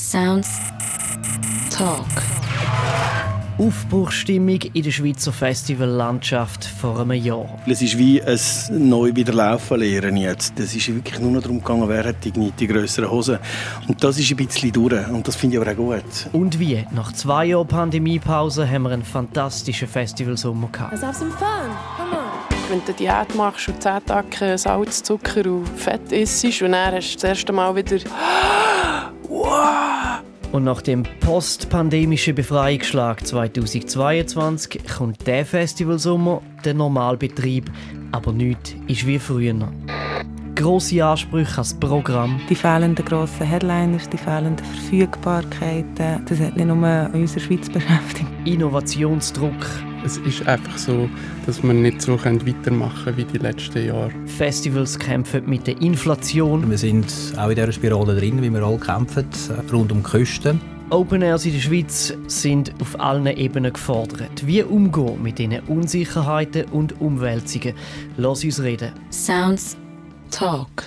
Sounds Talk. Aufbruchstimmung in der Schweizer Festivallandschaft vor einem Jahr. Es ist wie ein neu wieder laufen lernen jetzt. Es ist wirklich nur noch darum gegangen, wer hat die, die grösseren Hosen. Und das ist ein bisschen durch und das finde ich aber auch gut. Und wie? Nach zwei Jahren Pandemiepause haben wir einen fantastischen Festivalsommer gehabt. Let's have some fun. Come on. Wenn du Diät machst und 10 Tage Salz, Zucker und Fett isst und dann hast du das erste Mal wieder «Wow!» Und nach dem postpandemischen Befreiungsschlag 2022 kommt der Festivalsommer, der Normalbetrieb, aber nichts ist wie früher. Grosse Ansprüche ans Programm, Die fehlenden grossen Headliners, die fehlenden Verfügbarkeiten, das hat nicht nur unsere Schweiz beschäftigt. Innovationsdruck, Es ist einfach so, dass wir nicht so weitermachen können wie die letzten Jahre. Festivals kämpfen mit der Inflation, Wir sind auch in dieser Spirale drin, wie wir alle kämpfen, rund um die Kosten. Open Airs in der Schweiz sind auf allen Ebenen gefordert. Wie umgehen mit diesen Unsicherheiten und Umwälzungen? Lass uns reden. Sounds Talk.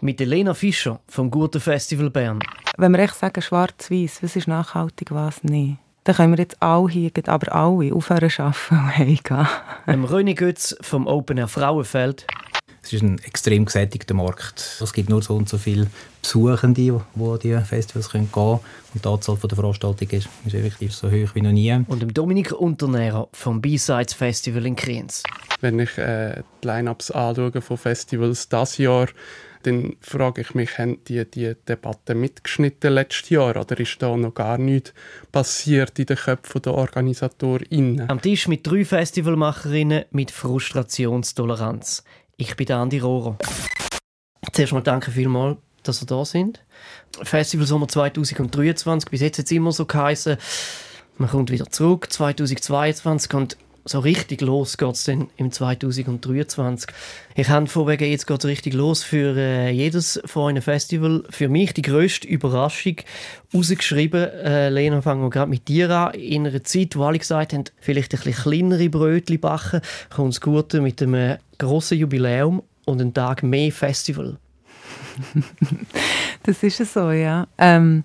Mit Elena Fischer vom Guten Festival Bern. Wenn wir echt sagen, schwarz-weiß, was ist nachhaltig, was nicht, dann können wir jetzt alle hier, aber alle, aufhören zu arbeiten und heimgehen. Dem René Götz vom Open Air Frauenfeld. Es ist ein extrem gesättigter Markt. Es gibt nur so und so viele Besuchende, die an diese Festivals gehen können. Und die Anzahl der Veranstaltungen ist, ist effektiv so hoch wie noch nie. Und dem Dominik Unternehrer vom B-Sides Festival in Kriens. Wenn ich äh, die Line-Ups anschaue von Festivals dieses Jahr, dann frage ich mich, haben die die Debatte mitgeschnitten letztes Jahr oder ist da noch gar nichts passiert in den Köpfen der OrganisatorInnen? Am Tisch mit drei Festivalmacherinnen mit Frustrationstoleranz. Ich bin Andi Rohrer. Zuerst mal danke vielmals, dass ihr da sind. Festival Sommer 2023, bis jetzt hat es immer so geheißen, man kommt wieder zurück, 2022 und so richtig los geht es dann im 2023. Ich habe vorwegen, jetzt geht es richtig los für äh, jedes von euren Festival. Für mich die grösste Überraschung rausgeschrieben. Äh, Lena, fangen wir gerade mit dir an. In einer Zeit, wo alle gesagt haben, vielleicht ein bisschen kleinere Brötchen backen, kommt das Gute mit einem grossen Jubiläum und einen Tag mehr Festival. Das ist es so, ja. Ähm,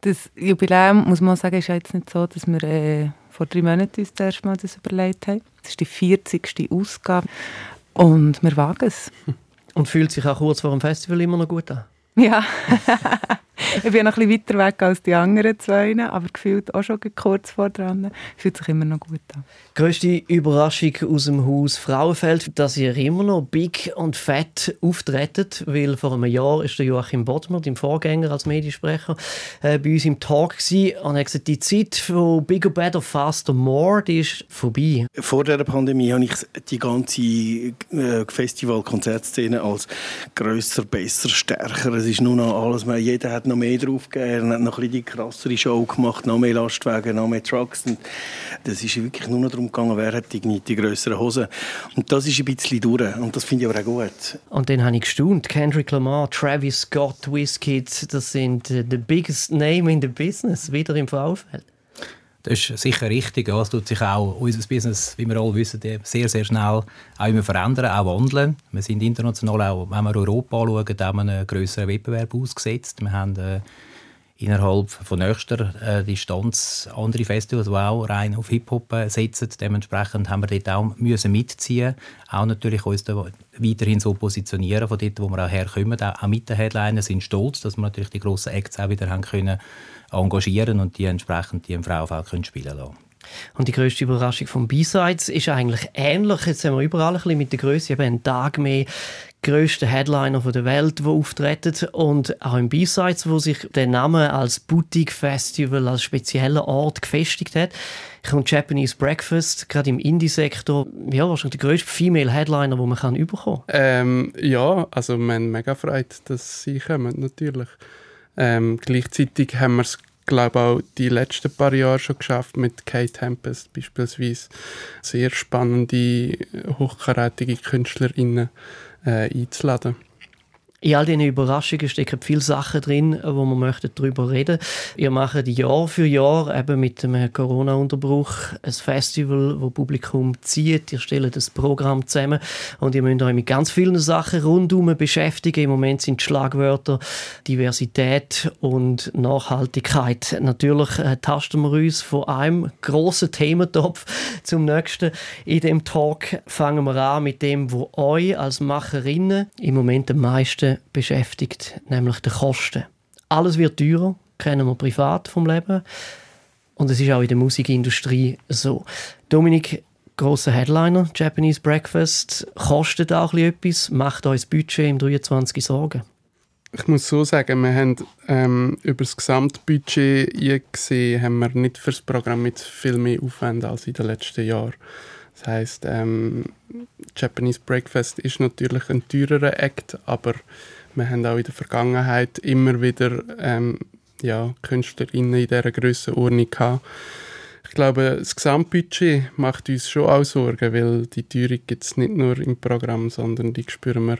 das Jubiläum, muss man sagen, ist ja jetzt nicht so, dass wir äh, vor drei Monaten uns das erste Mal das überlegt haben. Das ist die 40. Ausgabe und wir wagen es. Und fühlt sich auch kurz vor dem Festival immer noch gut an. Ja, ich bin noch ein bisschen weiter weg als die anderen zwei, aber gefühlt auch schon kurz vor dran. Fühlt sich immer noch gut an. Größte Überraschung aus dem Haus Frauenfeld, dass ihr immer noch big und fett auftretet, weil vor einem Jahr ist der Joachim Bodmer, dein Vorgänger als Mediensprecher, äh, bei uns im Talk gewesen und er hat gesagt, die Zeit von Bigger, Better, Faster, More, die ist vorbei. Vor der Pandemie habe ich die ganze äh, Festival-Konzertszene als grösser, besser, stärker. Es ist nur noch alles mehr. Jeder hat noch mehr drauf gegeben, hat noch ein bisschen die krassere Show gemacht, noch mehr Lastwagen, noch mehr Trucks. Und das ist wirklich nur noch darum gegangen, wer hat die, die grösseren Hosen. Und das ist ein bisschen durch. Und das finde ich aber auch gut. Und dann habe ich gestaunt. Kendrick Lamar, Travis Scott, Wizkid, das sind äh, the biggest name in the business, wieder im Frauenfeld. Das ist sicher richtig. Ja, es tut sich auch unser Business, wie wir alle wissen, sehr, sehr schnell auch immer verändern, auch wandeln. Wir sind international auch, wenn wir Europa anschauen, einen grösseren Wettbewerb ausgesetzt. Wir haben äh, innerhalb von nächster äh, Distanz andere Festivals, die auch rein auf Hip-Hop äh, setzen. Dementsprechend haben wir dort auch müssen mitziehen auch natürlich uns da weiterhin so positionieren, von dort, wo wir auch herkommen. Auch mit den Headlinern sind stolz, dass wir natürlich die grossen Acts auch wieder haben können engagieren und die entsprechend die im Frauenfeld können spielen lassen. Und die grösste Überraschung vom B-Sides ist eigentlich ähnlich. Jetzt haben wir überall ein bisschen mit der Größe eben einen Tag mehr grösste Headliner der Welt, die auftreten und auch im B-Sides, wo sich der Name als Boutique Festival als spezieller Ort gefestigt hat, kommt Japanese Breakfast gerade im Indie-Sektor ja wahrscheinlich der grösste Female Headliner, den man kann überkommen. Ähm, ja, also wir haben mega Freude, dass sie kommen, natürlich. Ähm, gleichzeitig haben wir es glaube auch die letzten paar Jahre schon geschafft mit Kate Tempest beispielsweise. Sehr spannende hochkarätige Künstlerinnen äh, einzuladen In all diesen Überraschungen stecken viele Sachen drin, wo wir möchten darüber reden. Ihr macht Jahr für Jahr eben mit dem Corona-Unterbruch ein Festival, wo Publikum zieht. Ihr stellt das Programm zusammen und ihr müsst euch mit ganz vielen Sachen rundum beschäftigen. Im Moment sind die Schlagwörter Diversität und Nachhaltigkeit. Natürlich äh, tasten wir uns von einem grossen Thementopf zum nächsten. In dem Talk fangen wir an mit dem, wo euch als Macherinnen im Moment am meisten beschäftigt, nämlich die Kosten. Alles wird teurer, kennen wir privat vom Leben. Und es ist auch in der Musikindustrie so. Dominik, grosser Headliner, Japanese Breakfast, kostet auch etwas, macht euch das Budget im 23 Sorgen? Ich muss so sagen, wir haben ähm, über das Gesamtbudget gesehen, haben wir nicht für das Programm mit viel mehr Aufwand als in den letzten Jahren. Das heisst, ähm, Japanese Breakfast ist natürlich ein teurerer Act, aber wir haben auch in der Vergangenheit immer wieder ähm, ja, KünstlerInnen in dieser Grössenordnung gehabt. Ich glaube, das Gesamtbudget macht uns schon auch Sorgen, weil die Teuerung gibt es nicht nur im Programm, sondern die spüren wir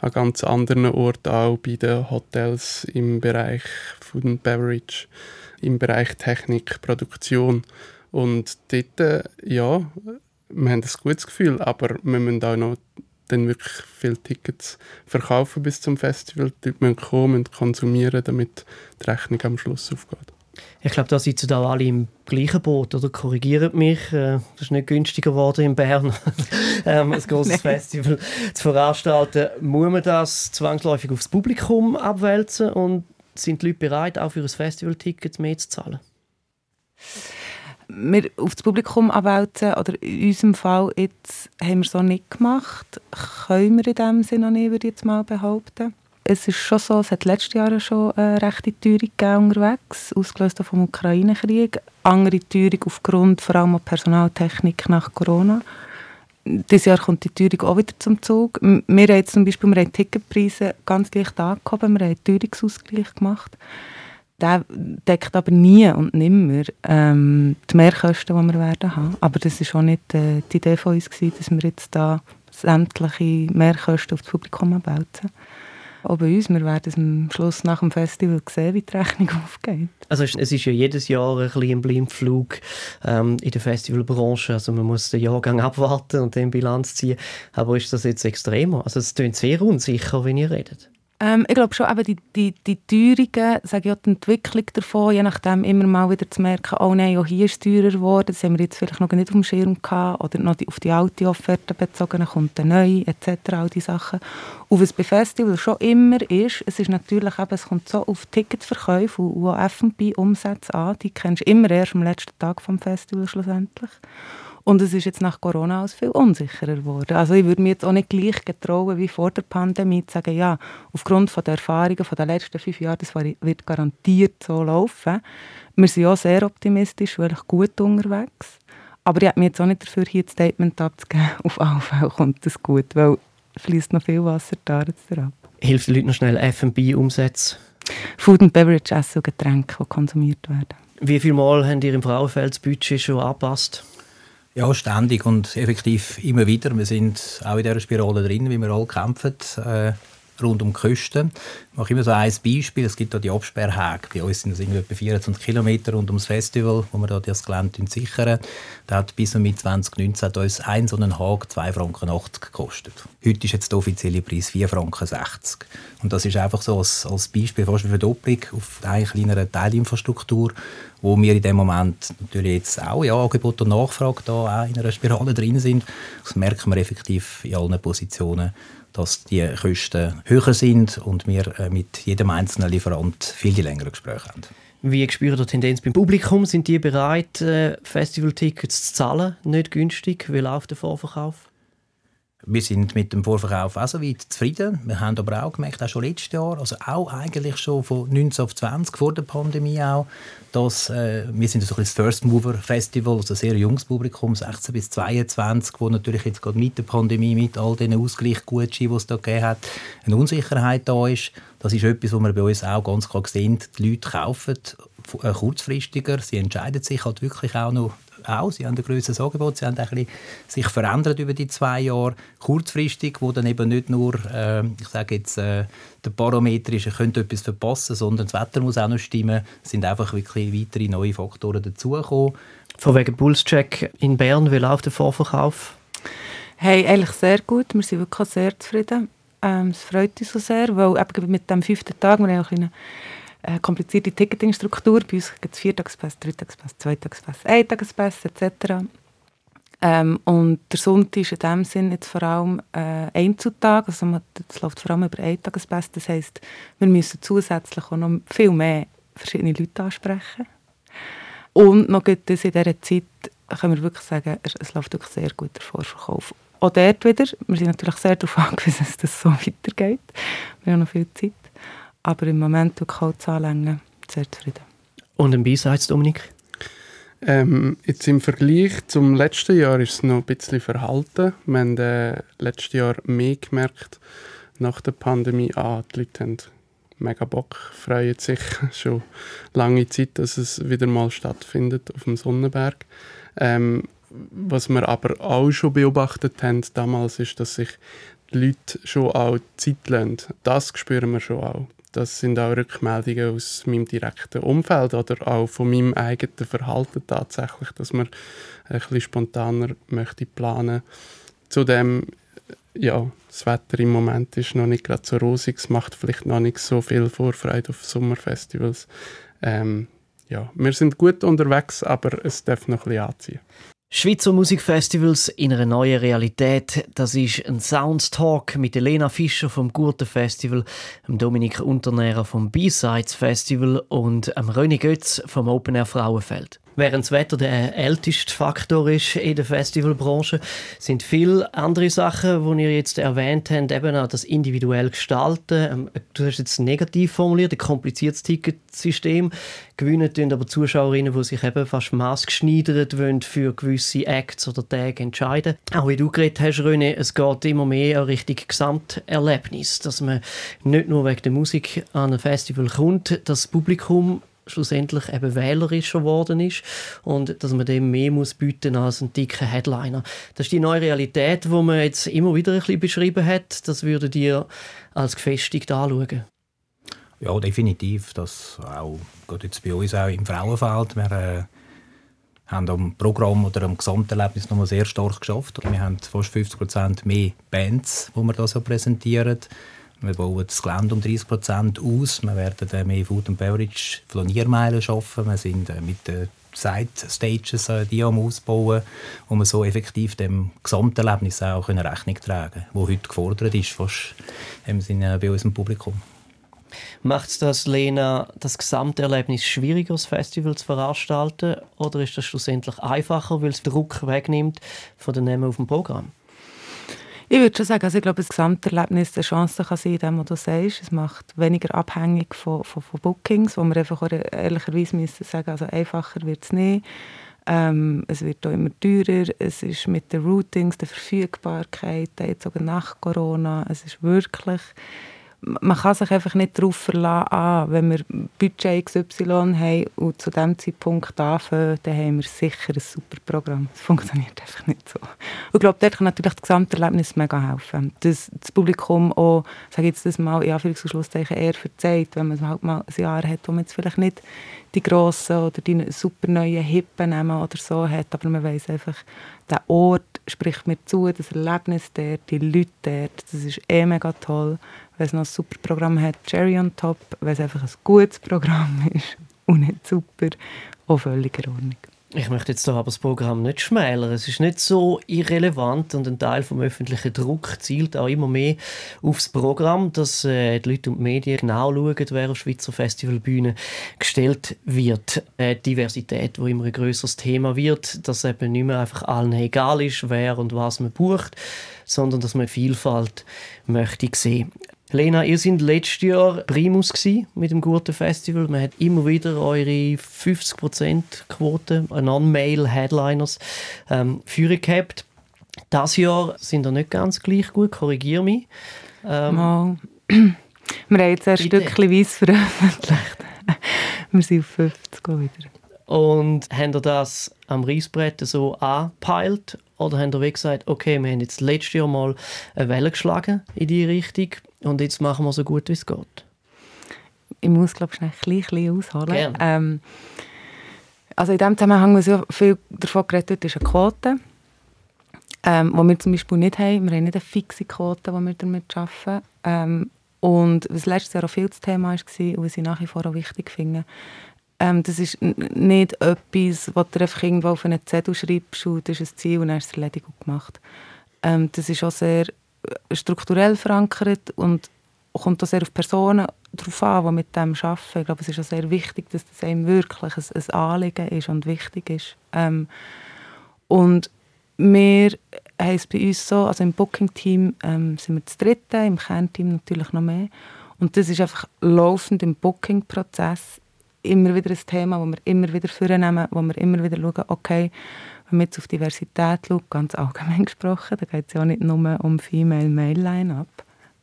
an ganz anderen Orten auch, bei den Hotels, im Bereich Food and Beverage, im Bereich Technik, Produktion. Und dort, äh, ja, wir haben ein gutes Gefühl, aber wir müssen auch noch dann wirklich viele Tickets verkaufen bis zum Festival. Die Leute müssen kommen und konsumieren, damit die Rechnung am Schluss aufgeht. Ich glaube, da sitzen auch alle im gleichen Boot, oder? Korrigiert mich. Äh, das ist nicht günstiger geworden in Bern, ähm, ein großes Festival zu veranstalten. Muss man das zwangsläufig aufs Publikum abwälzen und sind die Leute bereit, auch für ein Festivalticket mehr zu zahlen? Wir auf das Publikum abwälzen, oder in unserem Fall jetzt haben wir so nicht gemacht, können wir in dem Sinne noch nicht, würde ich jetzt mal behaupten. Es ist schon so, es hat letztes Jahr schon eine rechte Teuerung unterwegs, ausgelöst vom Ukraine-Krieg. Andere Teuerung aufgrund vor allem Personaltechnik nach Corona. Dieses Jahr kommt die Teuerung auch wieder zum Zug. Wir haben jetzt zum Beispiel wir haben Ticketpreise ganz leicht angehoben, wir haben einen Teuerungsausgleich gemacht der deckt aber nie und nimmer ähm, die Mehrkosten, die wir werden haben. Aber das war auch nicht äh, die Idee von uns, gewesen, dass wir jetzt da sämtliche Mehrkosten auf das Publikum abwälzen. Auch bei uns, wir werden es am Schluss nach dem Festival sehen, wie die Rechnung aufgeht. Also es ist ja jedes Jahr ein bisschen ein Blindflug ähm, in der Festivalbranche. Also man muss den Jahrgang abwarten und dann Bilanz ziehen. Aber ist das jetzt extremer? Also es klingt sehr unsicher, wenn ihr redet. Ähm, ich glaube schon, eben die, die, die Teuerungen, sage ich auch die Entwicklung davon, je nachdem immer mal wieder zu merken, oh nein, auch hier ist es teurer geworden, das haben wir jetzt vielleicht noch nicht auf dem Schirm gehabt, oder noch die, auf die alte Offerte bezogen, kommt eine neue, etc., all diese Sachen. Und was bei Festival schon immer ist, es ist natürlich eben, es kommt so auf Ticketverkäufe und, und F&B-Umsätze an, die kennst du immer erst am letzten Tag vom Festival schlussendlich. Und es ist jetzt nach Corona alles viel unsicherer geworden. Also ich würde mir jetzt auch nicht gleich getrauen wie vor der Pandemie zu sagen, ja, aufgrund von der Erfahrungen von den letzten fünf Jahren, das wird garantiert so laufen. Wir sind auch sehr optimistisch, wirklich gut unterwegs. Aber ich habe mir jetzt auch nicht dafür, hier ein Statement abzugeben, auf alle Fälle kommt das gut, weil fließt noch viel Wasser da jetzt ab. Hilft den Leuten noch schnell F&B umsetzen? Food and Beverage, Essen und Getränke, die konsumiert werden. Wie viel Mal habt ihr im Frauenfeld das Budget schon angepasst? Ja, ständig und effektiv immer wieder. Wir sind auch in dieser Spirale drin, wie wir alle kämpfen, äh, rund um die Küste. Ich mache immer so ein Beispiel. Es gibt hier die Absperrhäge. Bei uns sind es etwa 24 Kilometer rund ums Festival, wo wir da das Gelände sichern. Da hat bis mit 2019 hat uns ein so ein Hag 2,80 Franken gekostet. Heute ist jetzt der offizielle Preis 4,60 Franken. Und das ist einfach so als, als Beispiel fast eine Verdopplung auf eine kleinere Teilinfrastruktur, wo wir in dem Moment natürlich jetzt auch ja, Angebot und Nachfrage da auch in einer Spirale drin sind. Das merken wir effektiv in allen Positionen dass die Kosten höher sind und wir äh, mit jedem einzelnen Lieferant viel längere Gespräche haben. Wie spürt ihr Tendenz beim Publikum? Sind die bereit, äh, Festivaltickets zu zahlen? Nicht günstig? Wie läuft der Vorverkauf? Wir sind mit dem Vorverkauf auch so weit zufrieden. Wir haben aber auch gemerkt, auch schon letztes Jahr, also auch eigentlich schon von 19 auf 20, vor der Pandemie auch, dass äh, wir sind so ein First Mover Festival, also ein sehr junges Publikum, 16 bis 22, wo natürlich jetzt gerade mit der Pandemie, mit all den Ausgleichsgutscheinen, die es da gegeben hat, eine Unsicherheit da ist. Das ist etwas, was wir bei uns auch ganz klar sehen. Die Leute kaufen äh, kurzfristiger, sie entscheiden sich halt wirklich auch noch auch. Sie haben ein grösseres Angebot. Sie haben ein bisschen sich verändert über die zwei Jahre. Kurzfristig, wo dann eben nicht nur, äh, ich sage jetzt, äh, der Parameter ist, ihr könnt etwas verpassen, sondern das Wetter muss auch noch stimmen. Es sind einfach wirklich weitere neue Faktoren dazugekommen. Von wegen Pulscheck in Bern, wie läuft der Vorverkauf? Hey, eigentlich sehr gut. Wir sind wirklich sehr zufrieden. Ähm, es freut uns so sehr, weil eben mit dem fünften Tag, wir haben eine äh, komplizierte Ticketingstruktur. Bei uns gibt es Viertagspass, Dreitagspass, Zweitagspass, Eintagespass etc. Ähm, und der Sonntag ist in dem Sinn jetzt vor allem äh, Einzeltag, also das läuft vor allem über Eintagespass. Das heisst, wir müssen zusätzlich auch noch viel mehr verschiedene Leute ansprechen. Und noch gibt es in dieser Zeit, können wir wirklich sagen, es, es läuft wirklich sehr gut der Vorverkauf. Auch dort wieder, wir sind natürlich sehr darauf angewiesen, dass das so weitergeht. Wir haben noch viel Zeit. Aber im Moment tut die Zahlenlänge sehr zufrieden. Und ein Beiseits, Dominik? Ähm, jetzt im Vergleich zum letzten Jahr ist es noch ein bisschen verhalten. Wir haben äh, letztes Jahr mehr gemerkt nach der Pandemie. Ah, die Leute haben mega Bock, freuen sich schon lange Zeit, dass es wieder mal stattfindet auf dem Sonnenberg. Ähm, was wir aber auch schon beobachtet haben damals, ist, dass sich die Leute schon auch Zeit lassen. Das spüren wir schon auch. Das sind auch Rückmeldungen aus meinem direkten Umfeld oder auch von meinem eigenen Verhalten tatsächlich, dass man ein bisschen spontaner möchte planen. Zudem, ja, das Wetter im Moment ist noch nicht gerade so rosig, es macht vielleicht noch nicht so viel Vorfreude auf Sommerfestivals. Ähm, ja, wir sind gut unterwegs, aber es darf noch ein bisschen anziehen. Schweizer Musikfestivals in einer neuen Realität. Das ist ein Soundstalk mit Elena Fischer vom Gurten Festival, Dominik Unternährer vom B-Sides Festival und René Götz vom Open Air Frauenfeld. Während das Wetter der älteste Faktor ist in der Festivalbranche, sind viele andere Sachen, die ihr jetzt erwähnt habt, eben auch das individuell Gestalten. Ähm, du hast jetzt negativ formuliert, ein kompliziertes Ticketsystem. Gewinnen tun aber Zuschauerinnen, die sich eben fast maßgeschneidert wollen für gewisse Acts oder Tage entscheiden. Auch wie du geredet hast, René, es geht immer mehr Richtung Gesamterlebnis, dass man nicht nur wegen der Musik an ein Festival kommt, das Publikum schlussendlich eben wählerischer geworden ist und dass man dem mehr muss bieten als einen dicken Headliner. Das ist die neue Realität, die man jetzt immer wieder ein bisschen beschrieben hat. Das würde dir als gefestigt anschauen? Ja, definitiv. Das auch, geht jetzt bei uns auch im Frauenfeld. Wir äh, haben am Programm oder am Gesamterlebnis noch mal sehr stark geschafft. Wir haben fast 50 Prozent mehr Bands, die wir da so präsentieren. Wir bauen das Gelände um 30 Prozent aus. Wir werden mehr Food and Beverage Flaniermeilen schaffen. Wir sind äh, mit den Side-Stages äh, die am Ausbauen, wo wir so effektiv dem Gesamterlebnis auch Rechnung tragen können, das heute gefordert ist, fast im Sinne bei unserem Publikum. Macht es das, Lena, das Gesamterlebnis schwieriger, das Festival zu veranstalten? Oder ist das schlussendlich einfacher, weil es Druck wegnimmt von den Namen auf dem Programm? Ich würde schon sagen, also ich glaube, das Gesamterlebnis eine Chance kann sein, dem, was du sagst. Es macht weniger abhängig von, von, von Bookings, wo wir einfach ehrlicherweise müssen sagen, also einfacher wird es nicht. Ähm, es wird auch immer teurer. Es ist mit den Routings, der Verfügbarkeit, jetzt sogar nach Corona, es ist wirklich man kann sich einfach nicht darauf verlassen, ah, wenn wir Budget XY haben und zu diesem Zeitpunkt anfangen, dann haben wir sicher ein super Programm. Das funktioniert einfach nicht so. Und ich glaube, dort kann natürlich das Gesamterlebnis mega helfen. Dass das Publikum auch, sage jetzt das mal, in Anführungs- und Schlusszeichen eher verzeiht, wenn man halt mal ein Jahr hat, wo man jetzt vielleicht nicht die grossen oder die super neuen Hippen nehmen oder so hat, aber man weiß einfach, der Ort spricht mir zu, das Erlebnis dort, die Leute dort, das ist eh mega toll wenn es noch ein super Programm hat, Cherry on top, wenn es einfach ein gutes Programm ist und nicht super, auch völlig in Ordnung. Ich möchte jetzt aber das Programm nicht schmälern. Es ist nicht so irrelevant und ein Teil vom öffentlichen Druck zielt auch immer mehr aufs Programm, dass äh, die Leute und die Medien genau schauen, wer auf Schweizer Festivalbühnen gestellt wird. Äh, Diversität, wo immer ein größeres Thema wird, dass eben nicht mehr einfach allen egal ist, wer und was man bucht, sondern dass man Vielfalt möchte sehen. Lena, ihr seid letztes Jahr Primus mit dem Gurten Festival. Man hat immer wieder eure 50% Quote an Non-Male-Headliners ähm, führen gehabt. Das Jahr sind wir nicht ganz gleich gut, korrigiere mich. Ähm, Mal. Wir haben jetzt ein Stückchen weiss veröffentlicht. wir sind auf 50 wieder. Und habt ihr das am Reisbrett so angepeilt? Oder habt ihr wie gesagt, okay, wir haben jetzt letztes Jahr mal eine Welle geschlagen in die Richtung und jetzt machen wir so gut, wie es geht? Ich muss, glaube ich, ein klein, klein ausholen. Ähm, also in dem Zusammenhang, was ja viel davon geredet wird, ist eine Quote, ähm, die wir zum Beispiel nicht haben. Wir haben nicht eine fixe Quote, die wir damit arbeiten. Ähm, und was letztes Jahr auch viel das Thema war und was ich nach wie vor auch wichtig finde, ähm, das ist nicht etwas, was du einfach irgendwo auf einen Zettel schreibst und das ist ein Ziel und dann ist es erledigt und gemacht. Ähm, das ist auch sehr äh, strukturell verankert und kommt auch sehr auf Personen drauf an, die mit dem arbeiten. Ich glaube, es ist auch sehr wichtig, dass das einem wirklich ein, ein Anliegen ist und wichtig ist. Ähm, und wir haben es bei uns so, also im Booking-Team ähm, sind wir das Dritte, im Kernteam natürlich noch mehr. Und das ist einfach laufend im Booking-Prozess immer wieder ein Thema, das wir immer wieder vornehmen, wo wir immer wieder schauen, okay, wenn man jetzt auf Diversität schaut, ganz allgemein gesprochen, da geht es ja auch nicht nur um Female-Male-Line-Up.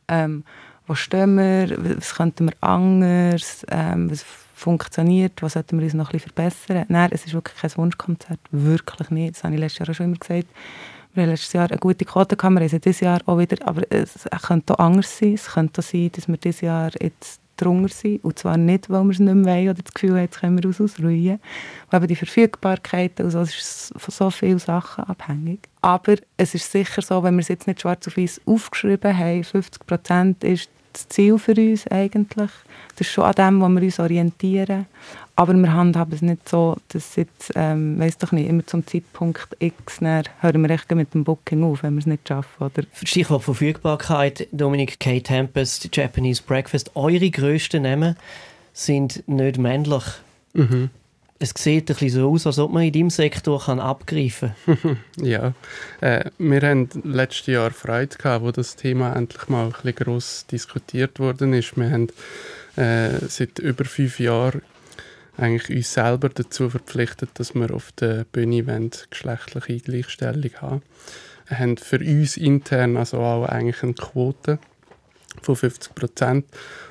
Ähm, wo stehen wir, was könnten wir anders, ähm, was funktioniert, was sollten wir uns noch ein verbessern. Nein, es ist wirklich kein Wunschkonzert, wirklich nicht. Das habe ich letztes Jahr auch schon immer gesagt. Wir haben letztes Jahr eine gute Quote gehabt, wir dieses Jahr auch wieder, aber es könnte auch anders sein. Es könnte auch sein, dass wir dieses Jahr jetzt drunter sind. Und zwar nicht, weil wir es nicht mehr wollen oder das Gefühl haben, jetzt können wir uns ausruhen. Weil eben die Verfügbarkeit, also es ist von so vielen Sachen abhängig. Aber es ist sicher so, wenn wir es jetzt nicht schwarz auf weiß aufgeschrieben haben, 50 Prozent ist das Ziel für uns eigentlich. Das ist schon an dem, wo wir uns orientieren. Aber wir handhaben es nicht so, dass jetzt, ähm, weiss doch nicht, immer zum Zeitpunkt X, dann hören wir echt mit dem Booking auf, wenn wir es nicht schaffen. Oder Stichwort Verfügbarkeit, Dominik K. Tempest, Japanese Breakfast. Eure grössten Namen sind nicht männlich. Mhm. Es sieht ein bisschen so aus, als ob man in deinem Sektor kann abgreifen kann. Ja, äh, wir haben letztes Jahr Freude gehabt, wo das Thema endlich mal ein bisschen gross diskutiert worden ist. Wir haben äh, seit über fünf Jahren eigentlich uns selber dazu verpflichtet, dass wir auf der Bühne geschlechtliche Gleichstellung haben. Wir haben für uns intern also auch eigentlich eine Quote von 50 Prozent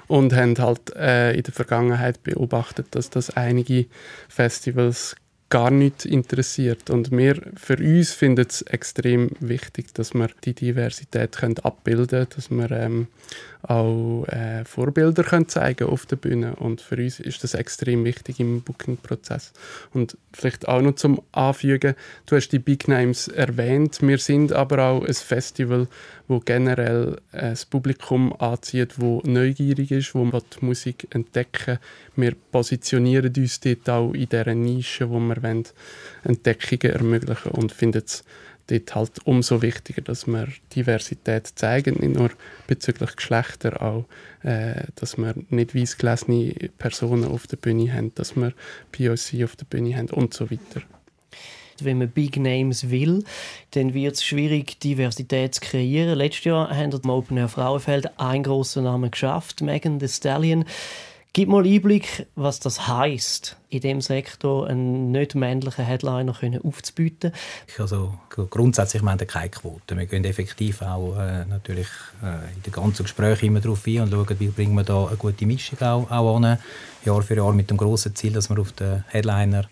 und haben halt äh, in der Vergangenheit beobachtet, dass das einige Festivals gar nicht interessiert. Und wir für uns finden es extrem wichtig, dass wir die Diversität können abbilden können, dass wir ähm, auch äh, Vorbilder können zeigen auf der Bühne. Und für uns ist das extrem wichtig im Booking-Prozess. Und vielleicht auch noch zum Anfügen, du hast die Big Names erwähnt, wir sind aber auch ein Festival, wo generell äh, das Publikum anzieht, wo neugierig ist, wo die Musik entdecken Wir positionieren uns dort auch in dieser Nische, wo wir wollen, Entdeckungen ermöglichen und finden es dort halt umso wichtiger, dass wir Diversität zeigen, nicht nur bezüglich Geschlechter, auch, äh, dass wir nicht weißgelesene Personen auf der Bühne haben, dass wir POC auf der Bühne haben und so weiter. Wenn man Big Names will, dann wird es schwierig, Diversität zu kreieren. Letztes Jahr haben wir im Open Air Frauenfeld einen grossen Namen geschafft, Megan Thee Stallion. Gib mal Einblick, was das heisst, in dem Sektor einen nicht männlichen Headliner können aufzubieten. Also grundsätzlich wir haben keine Quote. Wir gehen effektiv auch äh, natürlich äh, in den ganzen Gesprächen immer darauf ein und schauen, wie bringen wir da eine gute Mischung auch, auch an. Jahr für Jahr mit dem grossen Ziel, dass wir auf den Headliner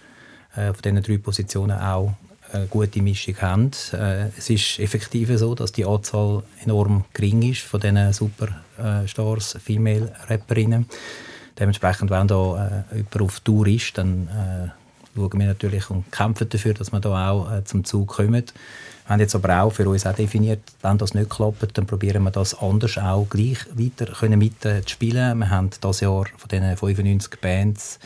äh, auf diesen drei Positionen auch eine gute Mischung haben. Äh, es ist effektiv so, dass die Anzahl enorm gering ist von diesen Superstars, Female-Rapperinnen. Dementsprechend, wenn da äh, jemand auf Tour ist, dann äh, schauen wir natürlich und kämpfen dafür, dass wir da auch äh, zum Zug kommen. Wir haben jetzt aber auch für uns auch definiert, wenn das nicht klappt, dann probieren wir das anders auch gleich weiter können mit äh, zu spielen. Wir haben dieses Jahr von diesen 95 Bands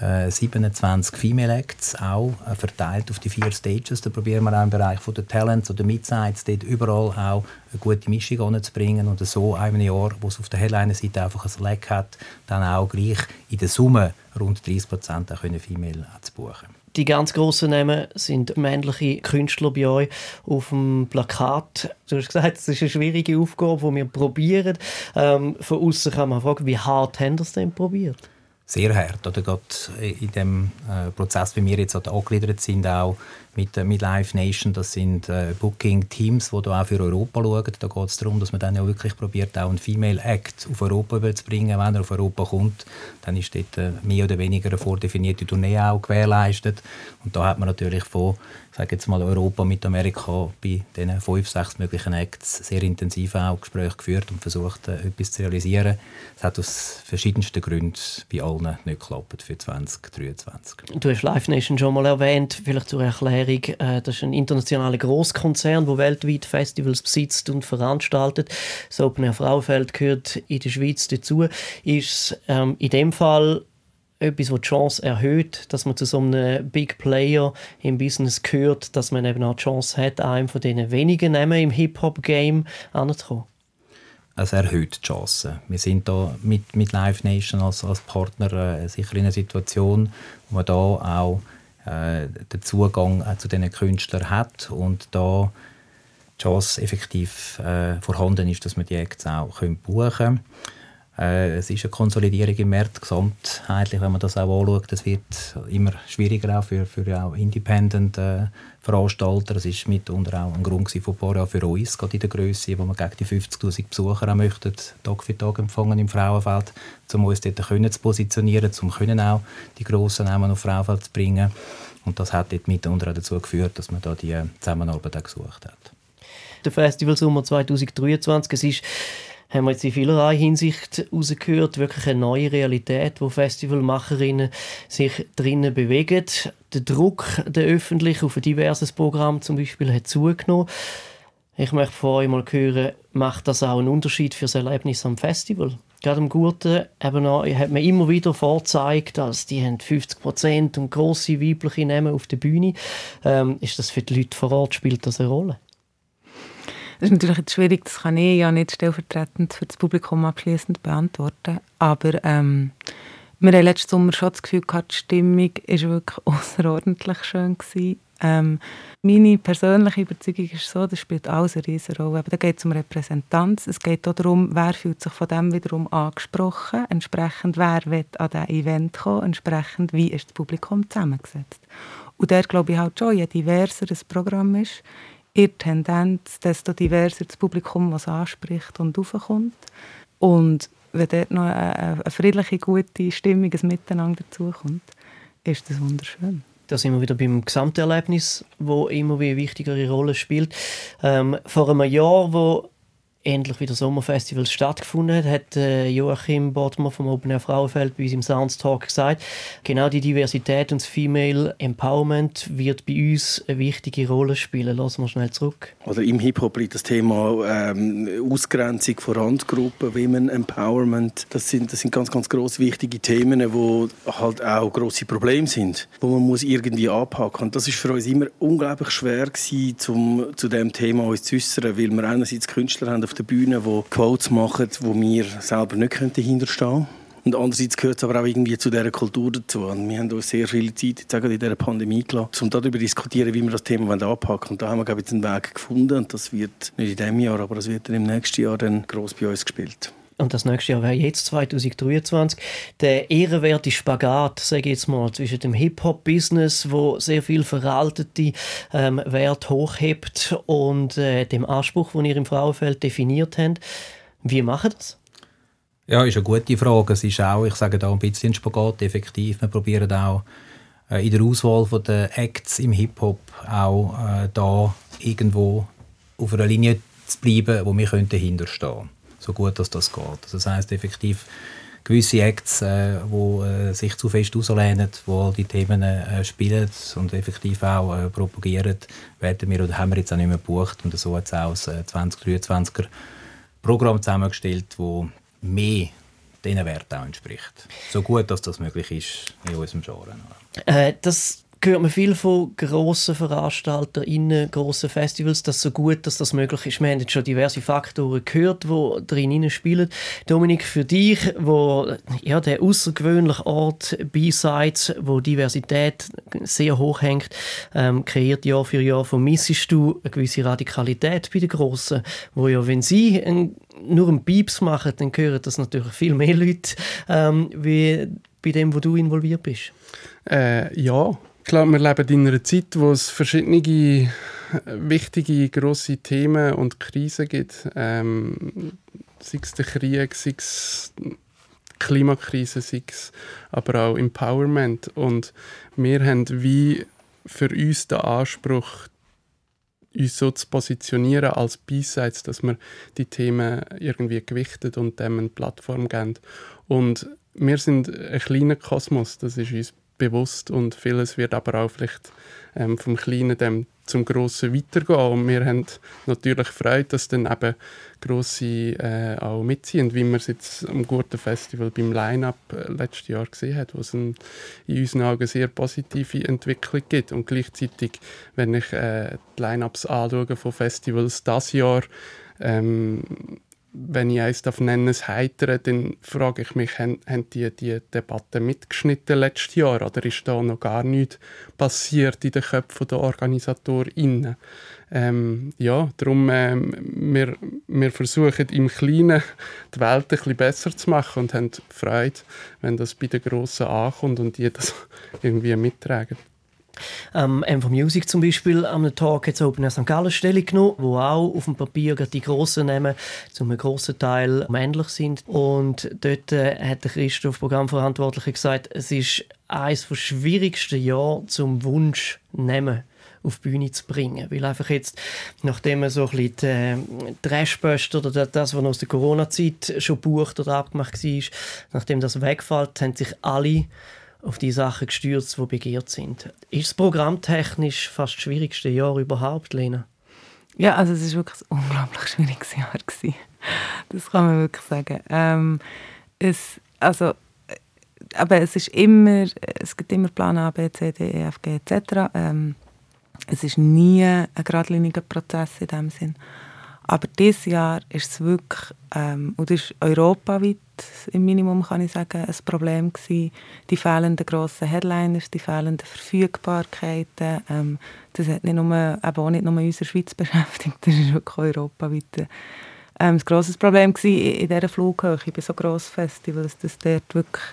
äh, 27 Female Acts auch äh, verteilt auf die vier Stages. Da probieren wir auch im Bereich der Talents oder Midsides dort überall auch eine gute Mischung anzubringen und so in einem Jahr, wo es auf der Headliner-Seite einfach ein Slack hat, dann auch gleich in der Summe rund 30 Prozent Female zu buchen. Die ganz grossen Namen sind männliche Künstler bei euch auf dem Plakat. Du hast gesagt, es ist eine schwierige Aufgabe, die wir probieren. Ähm, von außen kann man fragen, wie hart haben ihr es denn probiert? Sehr hart. Oder gerade in dem äh, Prozess, wie wir jetzt angegliedert sind, auch mit, äh, mit Live Nation, das sind äh, Booking-Teams, die auch für Europa schauen. Da geht es darum, dass man dann ja wirklich probiert, auch einen Female Act auf Europa zu bringen. Wenn er auf Europa kommt, dann ist dort äh, mehr oder weniger eine vordefinierte Tournee auch gewährleistet. Und da hat man natürlich von sage jetzt mal Europa mit Amerika bei diesen fünf, sechs möglichen Acts sehr intensiv auch Gespräche geführt und versucht, äh, etwas zu realisieren. Es hat aus verschiedensten Gründen bei allen nicht geklappt für 2023. Du hast Live Nation schon mal erwähnt, vielleicht zur Erklärung. Äh, das ist ein internationaler Großkonzern, der weltweit Festivals besitzt und veranstaltet. Das Open Air Frauenfeld gehört in der Schweiz dazu. Ist ähm, in dem Fall etwas, das die Chance erhöht, dass man zu so einem Big Player im Business gehört, dass man eben auch die Chance hat, einem von diesen wenigen Namen im Hip-Hop-Game anzukommen? Es erhöht die Chancen. Wir sind da mit, mit Live Nation als, als Partner äh, sicher in einer Situation, wo man da auch äh, den Zugang äh, zu diesen Künstlern hat und da die Chance effektiv äh, vorhanden ist, dass man die Acts auch buchen können. Äh, es ist eine Konsolidierung im Markt gesamtheitlich, wenn man das auch anschaut. Es wird immer schwieriger auch für, für auch Independent äh, Veranstalter. Es ist mitunter auch ein Grund von Bora für uns, gerade in der Größe, wo man gegen die 50'000 Besucher auch möchten, Tag für Tag empfangen im Frauenfeld, um uns dort können zu positionieren, um können auch die grossen Namen auf Frauenfeld zu bringen. Und das hat dort mitunter auch dazu geführt, dass man da die Zusammenarbeit auch gesucht hat. Der Festival Sommer 2023, es ist haben wir jetzt in vielerlei Hinsicht herausgehört, wirklich eine neue Realität, wo Festivalmacherinnen sich drinnen bewegen. Der Druck der öffentlich auf ein diverses Programm zum Beispiel hat zugenommen. Ich möchte von euch mal hören, macht das auch einen Unterschied für das Erlebnis am Festival? Gerade am Gurten eben auch, hat man immer wieder vorgezeigt, dass die haben 50 Prozent und grosse weibliche Namen auf der Bühne. Ähm, ist das für die Leute vor Ort, spielt das eine Rolle? Das ist natürlich jetzt schwierig, das kann ich ja nicht stellvertretend für das Publikum abschließend beantworten. Aber ähm, wir haben letzten Sommer schon das Gefühl gehabt, die Stimmung war wirklich außerordentlich schön. Ähm, meine persönliche Überzeugung ist so, das spielt alles eine riesige Rolle. Aber da geht es um Repräsentanz. Es geht auch darum, wer fühlt sich von dem wiederum angesprochen. Entsprechend, wer wird an dieses Event kommen. Entsprechend, wie ist das Publikum zusammengesetzt. Und dort glaube ich halt schon, je diverser das Programm ist, ihre Tendenz, desto diverser das Publikum, was anspricht und raufkommt. Und wenn dort noch eine, eine friedliche, gute Stimmung, ein Miteinander dazukommt, ist das wunderschön. Da sind wir wieder beim Gesamterlebnis, wo immer wie eine wichtigere Rolle spielt. Ähm, vor einem Jahr, wo endlich wieder Sommerfestivals stattgefunden hat, hat äh, Joachim Bodmer vom Open Air Frauenfeld bei uns im Sounds Talk gesagt, genau die Diversität und das Female Empowerment wird bei uns eine wichtige Rolle spielen. Lassen wir schnell zurück. Oder im Hip-Hop liegt das Thema ähm, Ausgrenzung von Randgruppen, Women Empowerment. Das sind, das sind ganz, ganz groß wichtige Themen, die halt auch grosse Probleme sind, wo man muss irgendwie anpacken. Und das ist für uns immer unglaublich schwer gewesen, zum, zu dem Thema uns zu äußern, weil wir einerseits Künstler haben auf der Bühne, die Quotes machen, wo wir selber nicht hinterstehen könnten. Und andererseits gehört es aber auch irgendwie zu dieser Kultur dazu. Und wir haben uns sehr viel Zeit jetzt in dieser Pandemie gelassen, um darüber zu diskutieren, wie wir das Thema anpacken. Und da haben wir, glaube ich, einen Weg gefunden. Und das wird nicht in diesem Jahr, aber das wird dann im nächsten Jahr dann gross bei uns gespielt und das nächste Jahr wäre jetzt 2023, der ehrenwerte Spagat, sage ich jetzt mal, zwischen dem Hip-Hop-Business, wo sehr viel veraltete ähm, Wert hochhebt und äh, dem Anspruch, den ihr im Frauenfeld definiert habt. Wie machen das? Ja, ist eine gute Frage. Es ist auch, ich sage da ein bisschen Spagat, effektiv. Wir probieren auch äh, in der Auswahl der Acts im Hip-Hop auch äh, da irgendwo auf einer Linie zu bleiben, wo wir dahinter stehen können so gut dass das geht. Also das heißt effektiv gewisse Acts, äh, äh, sich zu fest auslehnen, wo die Themen äh, spielen und effektiv auch äh, propagieren, werden wir oder haben wir jetzt auch nicht mehr gebucht und so hat es auch das 2023er äh, Programm zusammengestellt, wo mehr diesen Werten auch entspricht. So gut, dass das möglich ist in unserem Genre. Äh, das hört man viel von grossen VeranstalterInnen, grossen Festivals, dass so gut, dass das möglich ist. Wir haben jetzt schon diverse Faktoren gehört, die drin spielen. Dominik, für dich, wo ja, der außergewöhnliche Ort B-Sides, wo Diversität sehr hoch hängt, ähm, kreiert Jahr für Jahr, vermissest du eine gewisse Radikalität bei den Grossen, wo ja, wenn sie ein, nur einen Pieps machen, dann hören das natürlich viel mehr Leute ähm, wie bei dem, wo du involviert bist? Äh, ja, klar, wir leben in einer Zeit, wo es verschiedene äh, wichtige, grosse Themen und Krisen gibt. Ähm, sei es der Krieg, sei es die Klimakrise, sei es aber auch Empowerment. Und wir haben wie für uns den Anspruch, uns so zu positionieren als B-Sides, dass wir die Themen irgendwie gewichtet und dem eine Plattform geben. Und wir sind ein kleiner Kosmos, das ist uns bewusst und vieles wird aber auch vielleicht ähm, vom Kleinen dem zum Grossen weitergehen. Und wir haben natürlich Freude, dass dann eben Grosse äh, auch mitziehen, wie man es jetzt am guten Festival beim Line-Up äh, letztes Jahr gesehen hat, wo es in unseren Augen sehr positive Entwicklung gibt. Und gleichzeitig, wenn ich äh, die Line-Ups von Festivals das Jahr, ähm, wenn ich eins darf nennen, das Heitere, dann frage ich mich, haben, haben die die Debatte mitgeschnitten letztes Jahr oder ist da noch gar nichts passiert in den Köpfen der OrganisatorInnen? Ähm, ja, darum, ähm, wir, wir versuchen im Kleinen die Welt ein bisschen besser zu machen und haben Freude, wenn das bei den Grossen ankommt und die das irgendwie mittragen. Ähm, M4 Music zum Beispiel am Tag hat Open Air St. Gallen Stellung genommen, wo auch auf dem Papier die grossen Namen zum grossen Teil männlich sind. Und dort äh, hat der Christoph, Programmverantwortlicher, gesagt, es ist eines der schwierigsten Jahre zum Wunsch nehmen auf die Bühne zu bringen. Weil einfach jetzt, nachdem man so ein bisschen die, äh, Trashbust oder das, was aus der Corona-Zeit schon bucht oder abgemacht war, nachdem das wegfällt, haben sich alle auf die Sachen gestürzt, die begehrt sind. Ist das programmtechnisch fast das schwierigste Jahr überhaupt, Lena? Ja, also es war wirklich ein unglaublich schwieriges Jahr. Gewesen. Das kann man wirklich sagen. Ähm, es, also, aber es ist immer, es gibt immer Plan A, B, C, D, E, F, G etc. Ähm, es ist nie ein geradliniger Prozess in dem Sinn. Aber dieses Jahr ist es wirklich, ähm, und das ist europaweit im Minimum, kann ich sagen, ein Problem gewesen. Die fehlenden grossen Headliners, die fehlenden Verfügbarkeiten. Ähm, das hat nicht nur, eben auch nicht nur unsere Schweiz beschäftigt, das ist wirklich europaweit ähm, ein grosses Problem gewesen in dieser Flughöhe, bei so grossen Festivals, dass dort wirklich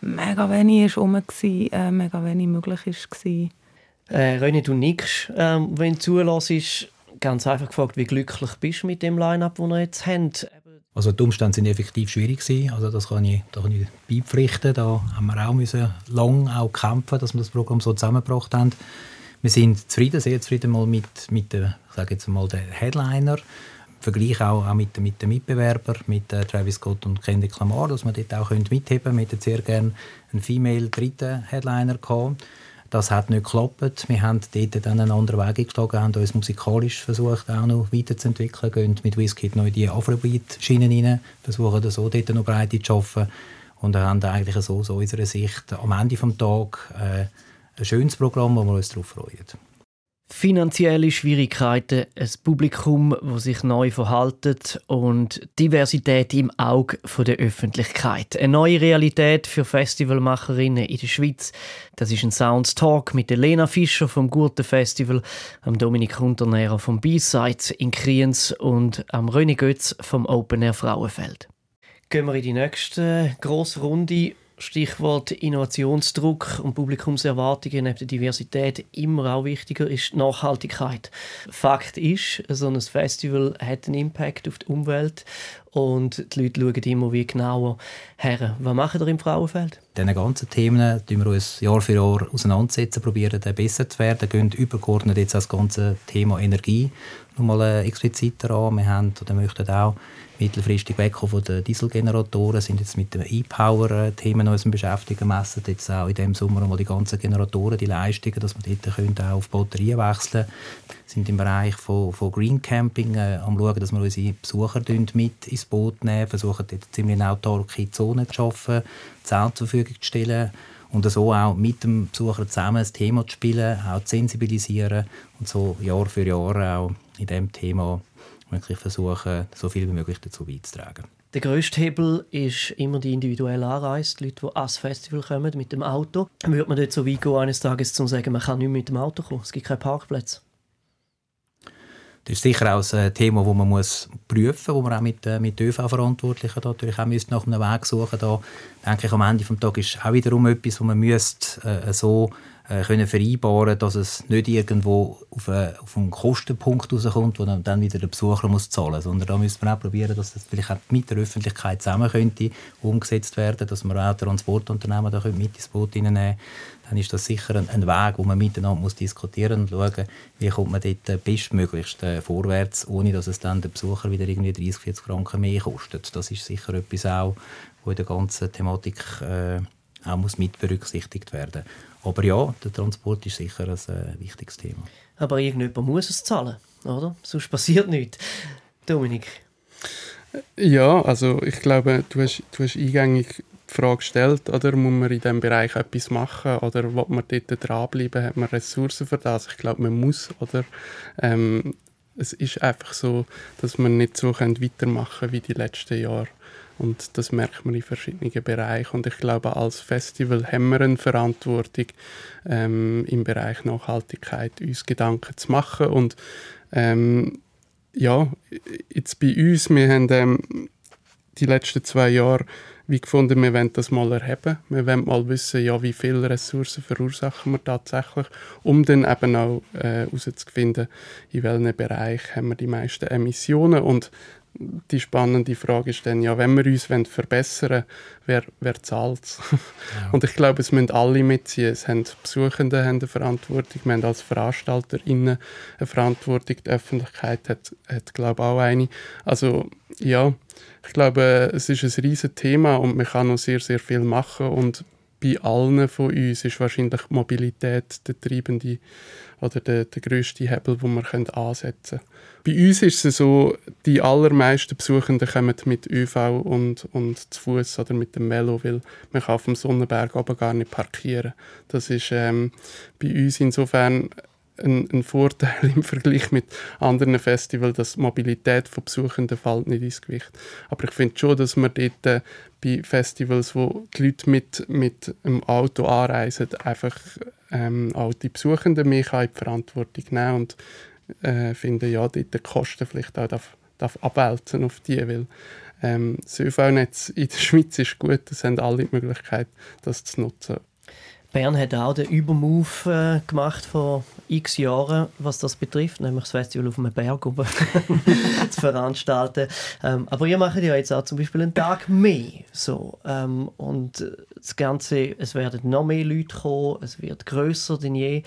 mega wenig rum war, äh, mega wenig möglich war. Äh, René, du nickst, ähm, wenn du zulässt ganz einfach gefragt, wie glücklich bist du mit dem Line-Up, das wir jetzt haben? Also die Umstände sind effektiv schwierig. Also das kann ich, da kann ich beipflichten. Da haben wir auch müssen lang auch kämpfen, dass wir das Programm so zusammengebracht haben. Wir sind zufrieden, sehr zufrieden mal mit, mit der, sage jetzt mal, der Headliner. Vergleich auch, auch mit, mit den Mitbewerbern, mit äh, Travis Scott und Kendrick Lamar, dass wir dort auch mitheben können. Wir hätten sehr gerne einen female dritten Headliner gehabt. Das hat nicht geklappt. Wir haben dort dann einen anderen Weg geschlagen, haben uns musikalisch versucht, auch noch weiterzuentwickeln, gehen mit Whisky neu die Afrobeat-Schienen rein, versuchen so dort noch Breite zu schaffen und haben eigentlich so, so unserer Sicht am Ende des Tages äh, ein schönes Programm, wo wir uns darauf freuen finanzielle Schwierigkeiten, ein Publikum, das sich neu verhaltet und Diversität im Auge der Öffentlichkeit. Eine neue Realität für Festivalmacherinnen in der Schweiz. Das ist ein Sounds Talk mit Elena Fischer vom Gurten Festival, am Dominik Unternehrer vom B-Sides in Kriens und am René Götz vom Open Air Frauenfeld. Gehen wir in die nächste grosse Runde Stichwort Innovationsdruck und Publikumserwartungen neben der Diversität immer auch wichtiger ist Nachhaltigkeit. Fakt ist, so ein Festival hat einen Impact auf die Umwelt und die Leute schauen immer wie genauer her. Was machen ihr im Frauenfeld? Diese ganzen Themen tun wir uns Jahr für Jahr auseinandersetzen, probieren besser zu werden, gehen übergeordnet jetzt das ganze Thema Energie nochmal äh, expliziter an. Wir haben oder möchten auch mittelfristig wegkommen von den Dieselgeneratoren, sind jetzt mit den E-Power-Themen uns beschäftigen, messen jetzt auch in diesem Sommer mal die ganzen Generatoren, die Leistungen, dass wir dort auch auf Batterien wechseln können. sind im Bereich von, von Green Camping äh, am schauen, dass wir unsere Besucher mit ins Boot nehmen, versuchen dort ziemlich eine autarke Zone zu schaffen, Zelt zur Verfügung zu stellen und so auch mit dem Besucher zusammen das Thema zu spielen, auch zu sensibilisieren und so Jahr für Jahr auch in diesem Thema wirklich versuchen, so viel wie möglich dazu beizutragen. Der grösste Hebel ist immer die individuelle Anreise. Die Leute, die ans Festival kommen mit dem Auto. Würde man dort so weit gehen, eines Tages zu sagen, man kann nicht mit dem Auto kommen? Es gibt keine Parkplätze. Das ist sicher auch ein Thema, das man muss prüfen muss, wo man auch mit, äh, mit ÖV-Verantwortlichen natürlich auch müsste nach einem Weg suchen da denke ich, am Ende des Tages ist auch wiederum etwas, wo man müsste, äh, so äh, können vereinbaren dass es nicht irgendwo auf, eine, auf einen Kostenpunkt rauskommt, wo dann, wieder der Besucher muss zahlen muss. Sondern da müsste man auch probieren, dass das vielleicht auch mit der Öffentlichkeit zusammen könnte umgesetzt werden dass man auch Transportunternehmen da mit ins Boot hineinnehmen dann ist das sicher ein, ein, Weg, wo man miteinander muss diskutieren und schauen, wie kommt man dort äh, bestmöglichst äh, vorwärts, ohne dass es dann der Besucher wieder irgendwie 30, 40 Franken mehr kostet. Das ist sicher etwas auch, wo in der ganzen Thematik äh, auch muss mit berücksichtigt werden. Aber ja, der Transport ist sicher ein äh, wichtiges Thema. Aber irgendjemand muss es zahlen, oder? Sonst passiert nichts. Dominik? Ja, also ich glaube, du hast, du hast eingängig die Frage gestellt, oder muss man in diesem Bereich etwas machen oder will man dort dranbleiben, hat man Ressourcen für das? Ich glaube, man muss, oder? Ähm, es ist einfach so, dass man nicht so weitermachen können wie die letzten Jahre. Und das merkt man in verschiedenen Bereichen. Und ich glaube, als Festival haben wir eine Verantwortung, ähm, im Bereich Nachhaltigkeit uns Gedanken zu machen. Und ähm, ja, jetzt bei uns, wir haben ähm, die letzten zwei Jahre wie gefunden, wir wollen das mal erheben. Wir wollen mal wissen, ja, wie viele Ressourcen verursachen wir tatsächlich, um dann eben auch äh, herauszufinden, in welchem Bereich haben wir die meisten Emissionen. Und die spannende Frage ist dann, ja, wenn wir uns verbessern wollen, wer, wer zahlt es? Ja. Und ich glaube, es müssen alle mitziehen. Es haben die Besuchenden haben eine Verantwortung, wir haben als VeranstalterInnen eine Verantwortung, die Öffentlichkeit hat, hat glaube ich, auch eine. Also, ja, ich glaube, es ist ein riesiges Thema und man kann noch sehr, sehr viel machen und bei allen von uns ist wahrscheinlich die Mobilität der treibende oder der, der grösste Hebel, den wir ansetzen können. Bei uns ist es so, die allermeisten Besuchenden kommen mit ÖV und, und zu Fuß oder mit dem Velo, weil man kann auf dem Sonnenberg aber gar nicht parkieren. Das ist ähm, bei uns insofern ein, ein, Vorteil im Vergleich mit anderen Festivals, dass die Mobilität von Besuchenden fällt nicht ins Gewicht. Aber ich finde schon, dass man dort äh, bei Festivals, wo die Leute mit, mit dem Auto anreisen, einfach ähm, auch die Besuchenden mehr in die Verantwortung nehmen und äh, finde, ja, dort die Kosten vielleicht auch darf, darf abwälzen auf die, weil ähm, das ÖV-Netz in der Schweiz ist gut, es haben alle die Möglichkeit, das zu nutzen. Bern hat auch den Übermove äh, gemacht vor x Jahren, was das betrifft, nämlich das Festival auf einem Berg oben zu veranstalten. Ähm, aber ihr macht ja jetzt auch zum Beispiel einen Tag mehr. So, ähm, und das Ganze, es werden noch mehr Leute kommen, es wird grösser denn je.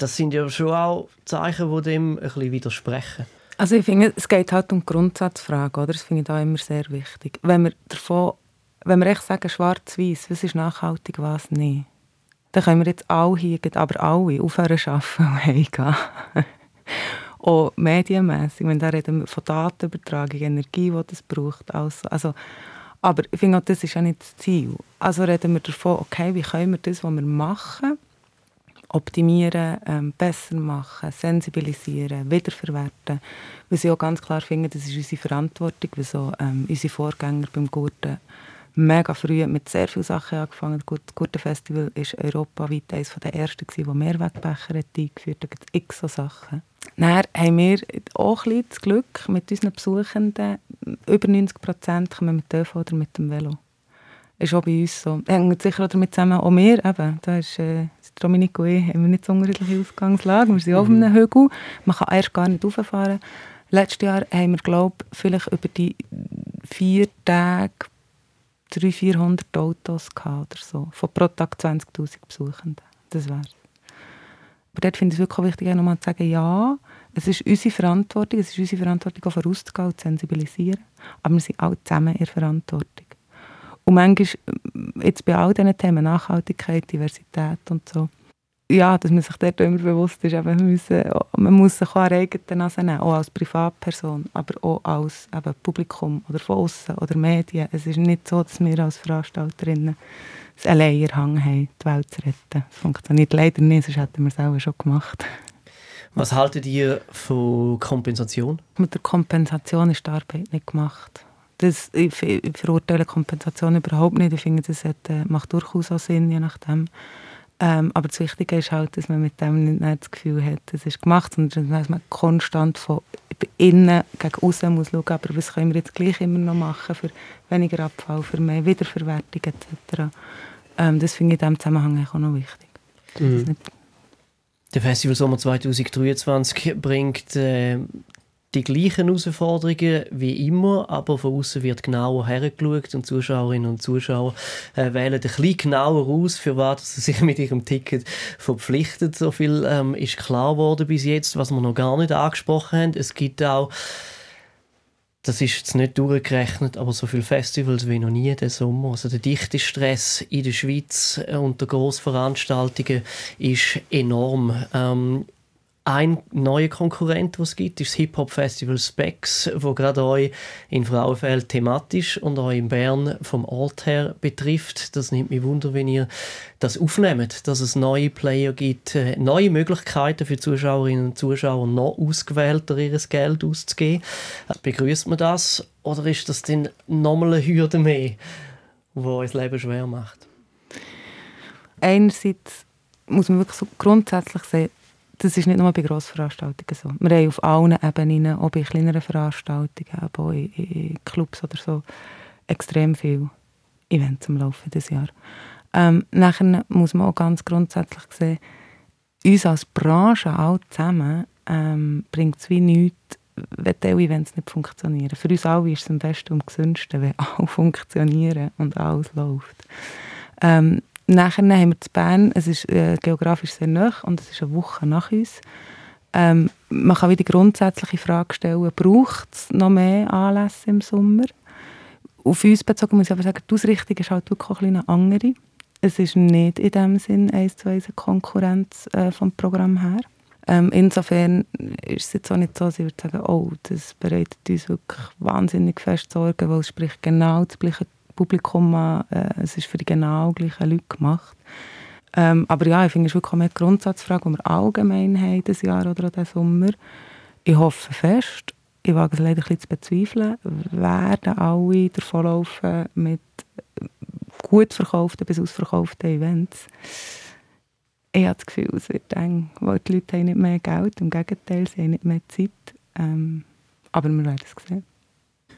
Das sind ja schon auch Zeichen, die dem ein bisschen widersprechen. Also ich finde, es geht halt um die Grundsatzfrage, oder? Das finde ich auch immer sehr wichtig. Wenn wir davon, wenn wir echt sagen, schwarz-weiß, was ist nachhaltig, was nicht, dann können wir jetzt alle hier, aber alle, aufhören zu arbeiten und heimgehen. auch medienmässig, wenn da reden wir von Datenübertragung, Energie, die das braucht. Also, also, aber ich finde das ist ja nicht das Ziel. Also reden wir davon, okay, wie können wir das, was wir machen, optimieren, ähm, besser machen, sensibilisieren, wiederverwerten. Weil sie auch ganz klar finden, das ist unsere Verantwortung, so ähm, unsere Vorgänger beim Gurten mega früh mit sehr vielen Sachen angefangen. Das Gurtenfestival war europaweit eines der ersten, der Mehrwegbecher eingeführt hat. Da gibt x so Sachen. Dann haben wir auch ein das Glück mit unseren Besuchenden, über 90 Prozent kommen mit dem ÖV oder mit dem Velo. Ist auch bei uns so. Hängt sicher damit zusammen, auch wir eben. Da ist, äh, Dominik und ich haben wir nicht so unterschiedliche Ausgangslagen. Wir sind mhm. auf einem Hügel. Man kann erst gar nicht rauffahren. Letztes Jahr haben wir, glaube ich, vielleicht über die vier Tage 300, 400 Autos gehabt oder so. Von pro Tag 20'000 Besuchenden. Das wär's. Aber dort finde ich es wirklich wichtig, nochmal zu sagen, ja, es ist unsere Verantwortung, es ist unsere Verantwortung, auch vorauszugehen und zu sensibilisieren. Aber wir sind alle zusammen in Verantwortung. Und manchmal, jetzt bei all diesen Themen, Nachhaltigkeit, Diversität und so, ja, dass man sich dort immer bewusst ist, eben, man, müssen, man muss sich auch an eigene Nase nehmen, auch als Privatperson, aber auch als eben, Publikum oder von außen oder Medien. Es ist nicht so, dass wir als Veranstalterinnen einen Leierhang haben, die Welt zu retten. Das funktioniert leider nicht, sonst hätten wir es auch schon gemacht. Was haltet ihr von Kompensation? Mit der Kompensation ist die Arbeit nicht gemacht. Das, ich, verurteile Kompensation überhaupt nicht. Ich finde, das hat, äh, macht durchaus auch Sinn, je nachdem. Ähm, aber das Wichtige ist halt, dass man mit dem nicht mehr das Gefühl hat, es ist gemacht, sondern dass man konstant von innen gegen außen muss schauen, aber was können wir jetzt gleich immer noch machen für weniger Abfall, für mehr Wiederverwertung etc. Ähm, das finde ich in diesem Zusammenhang auch noch wichtig. Mhm. Der Festival Sommer 2023 bringt äh, die gleichen Herausforderungen wie immer, aber von außen wird genauer hergeschaut und Zuschauerinnen und Zuschauer äh, wählen ein bisschen genauer aus, für was sie sich mit ihrem Ticket verpflichtet. So viel ähm, ist klar geworden bis jetzt, was wir noch gar nicht angesprochen haben. Es gibt auch das ist jetzt nicht durchgerechnet, aber so viele Festivals wie noch nie diesen Sommer. Also der dichte Stress in der Schweiz unter Grossveranstaltungen ist enorm. Ähm, ein neuer Konkurrent, den es gibt, ist das Hip-Hop-Festival Specs, wo gerade euch in Frauenfeld thematisch und euch in Bern vom Ort her betrifft. Das nimmt mich wunder, wenn ihr das aufnehmt, dass es neue Player gibt, äh, neue Möglichkeiten für Zuschauerinnen und Zuschauer, noch ausgewählter ihr Geld auszugeben. Begrüßt man das oder ist das dann nochmal eine Hürde mehr, die euch das Leben schwer macht? Einerseits muss man wirklich so grundsätzlich sehen, das ist nicht nur bei Grossveranstaltungen so. Wir haben auf allen Ebenen, auch bei kleineren Veranstaltungen, auch in, in Clubs oder so, extrem viele Events am Laufe des Jahres. Ähm, nachher muss man auch ganz grundsätzlich sehen, uns als Branche alle zusammen ähm, bringt es wie nichts, wenn diese Events nicht funktionieren. Für uns alle ist es am besten und am gesündsten, wenn alle funktionieren und alles läuft. Ähm, Nachher haben wir zu Bern, es ist äh, geografisch sehr nah und es ist eine Woche nach uns. Ähm, man kann wieder die grundsätzliche Frage stellen, braucht es noch mehr Anlässe im Sommer? Auf uns bezogen muss ich aber sagen, die Ausrichtung ist halt wirklich eine andere. Es ist nicht in dem Sinn eins zu eins eine Konkurrenz äh, vom Programm her. Ähm, insofern ist es jetzt auch nicht so, dass ich würde sagen, oh, das bereitet uns wirklich wahnsinnig fest Sorgen, weil es spricht genau das gleiche Publikum an. Äh, es ist für die genau gleichen Leute gemacht. Ähm, aber ja, ich finde, es ist wirklich eine Grundsatzfrage, die wir allgemein haben, dieses Jahr oder diesen Sommer. Ich hoffe fest, ich wage es leider ein bisschen zu bezweifeln, werden alle davonlaufen mit gut verkauften bis ausverkauften Events. Ich habe das Gefühl, es wird eng, weil die Leute haben nicht mehr Geld, im Gegenteil, sie haben nicht mehr Zeit. Ähm, aber wir werden es sehen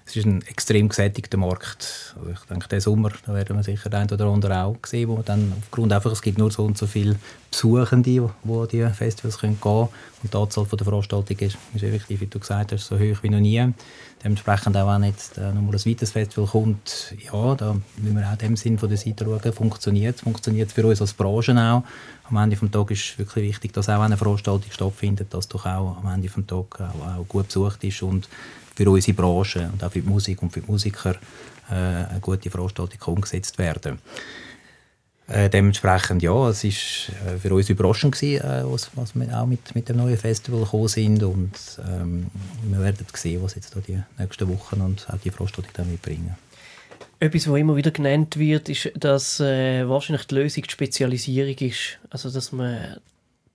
es ist ein extrem gesättigter Markt. Also ich denke, den Sommer da werden wir sicher ein oder andere auch sehen, wo dann aufgrund einfach, es gibt nur so und so viele Besuchende, die an die Festivals gehen können und die Anzahl der Veranstaltungen ist, ist effektiv, wie du gesagt hast, so hoch wie noch nie. Dementsprechend auch wenn jetzt äh, nochmal ein weiteres Festival kommt, ja, da müssen wir auch in dem Sinn von der Seite schauen, funktioniert es, funktioniert es für uns als Branche auch. Am Ende des Tages ist wirklich wichtig, dass auch eine Veranstaltung stattfindet, dass doch auch am Ende des Tages auch, auch gut besucht ist und für unsere Branche und auch für die Musik und für die Musiker äh, eine gute Veranstaltung umgesetzt werden. Äh, dementsprechend, ja, es war äh, für uns überraschend gewesen, äh, was, was, wir auch mit, mit dem neuen Festival gekommen sind und ähm, wir werden sehen, was jetzt da die nächsten Wochen und auch die Veranstaltung dann mitbringen. Etwas, was immer wieder genannt wird, ist, dass äh, wahrscheinlich die Lösung die Spezialisierung ist. Also, dass man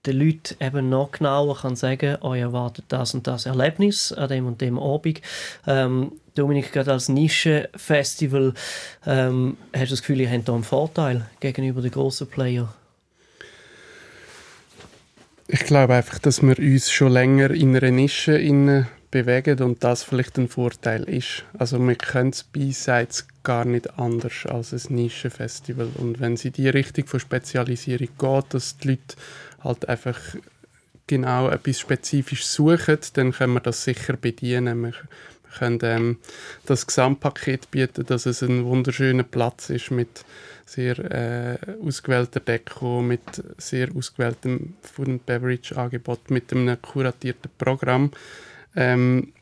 den Leuten eben noch genauer kann sagen kann, euch erwartet das und das Erlebnis an dem und dem Abend. Ähm, Dominik, gerade als Nischenfestival, ähm, hast du das Gefühl, ihr habt da einen Vorteil gegenüber den grossen Playern? Ich glaube einfach, dass wir uns schon länger in einer Nische bewegen und das vielleicht ein Vorteil ist. Also wir können es B-Sides gar nicht anders als ein Nischenfestival. Und wenn sie die Richtung von Spezialisierung geht, dass die Leute halt einfach genau etwas spezifisch suchen, dann können wir das sicher bedienen. Wir, können ähm, das Gesamtpaket bieten, dass es ein wunderschöner Platz ist mit sehr äh, ausgewählter Deko, mit sehr ausgewähltem Food and Beverage Angebot, mit einem kuratierten Programm. Ähm,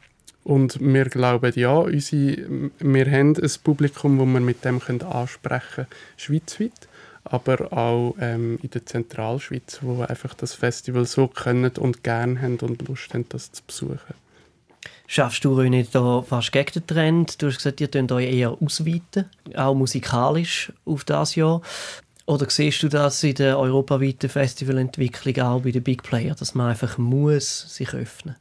und wir glauben, ja, unsere, wir haben ein Publikum, das wir mit dem ansprechen können, schweizweit aber auch ähm, in der Zentralschweiz, wo einfach das Festival so können und gerne haben und Lust haben, das zu besuchen. Schaffst du euch da fast gegen den Trend? Du hast gesagt, ihr könnt euch eher ausweiten, auch musikalisch auf das Jahr. Oder siehst du das in der europaweiten Festivalentwicklung auch bei den Big Players, dass man einfach muss sich öffnen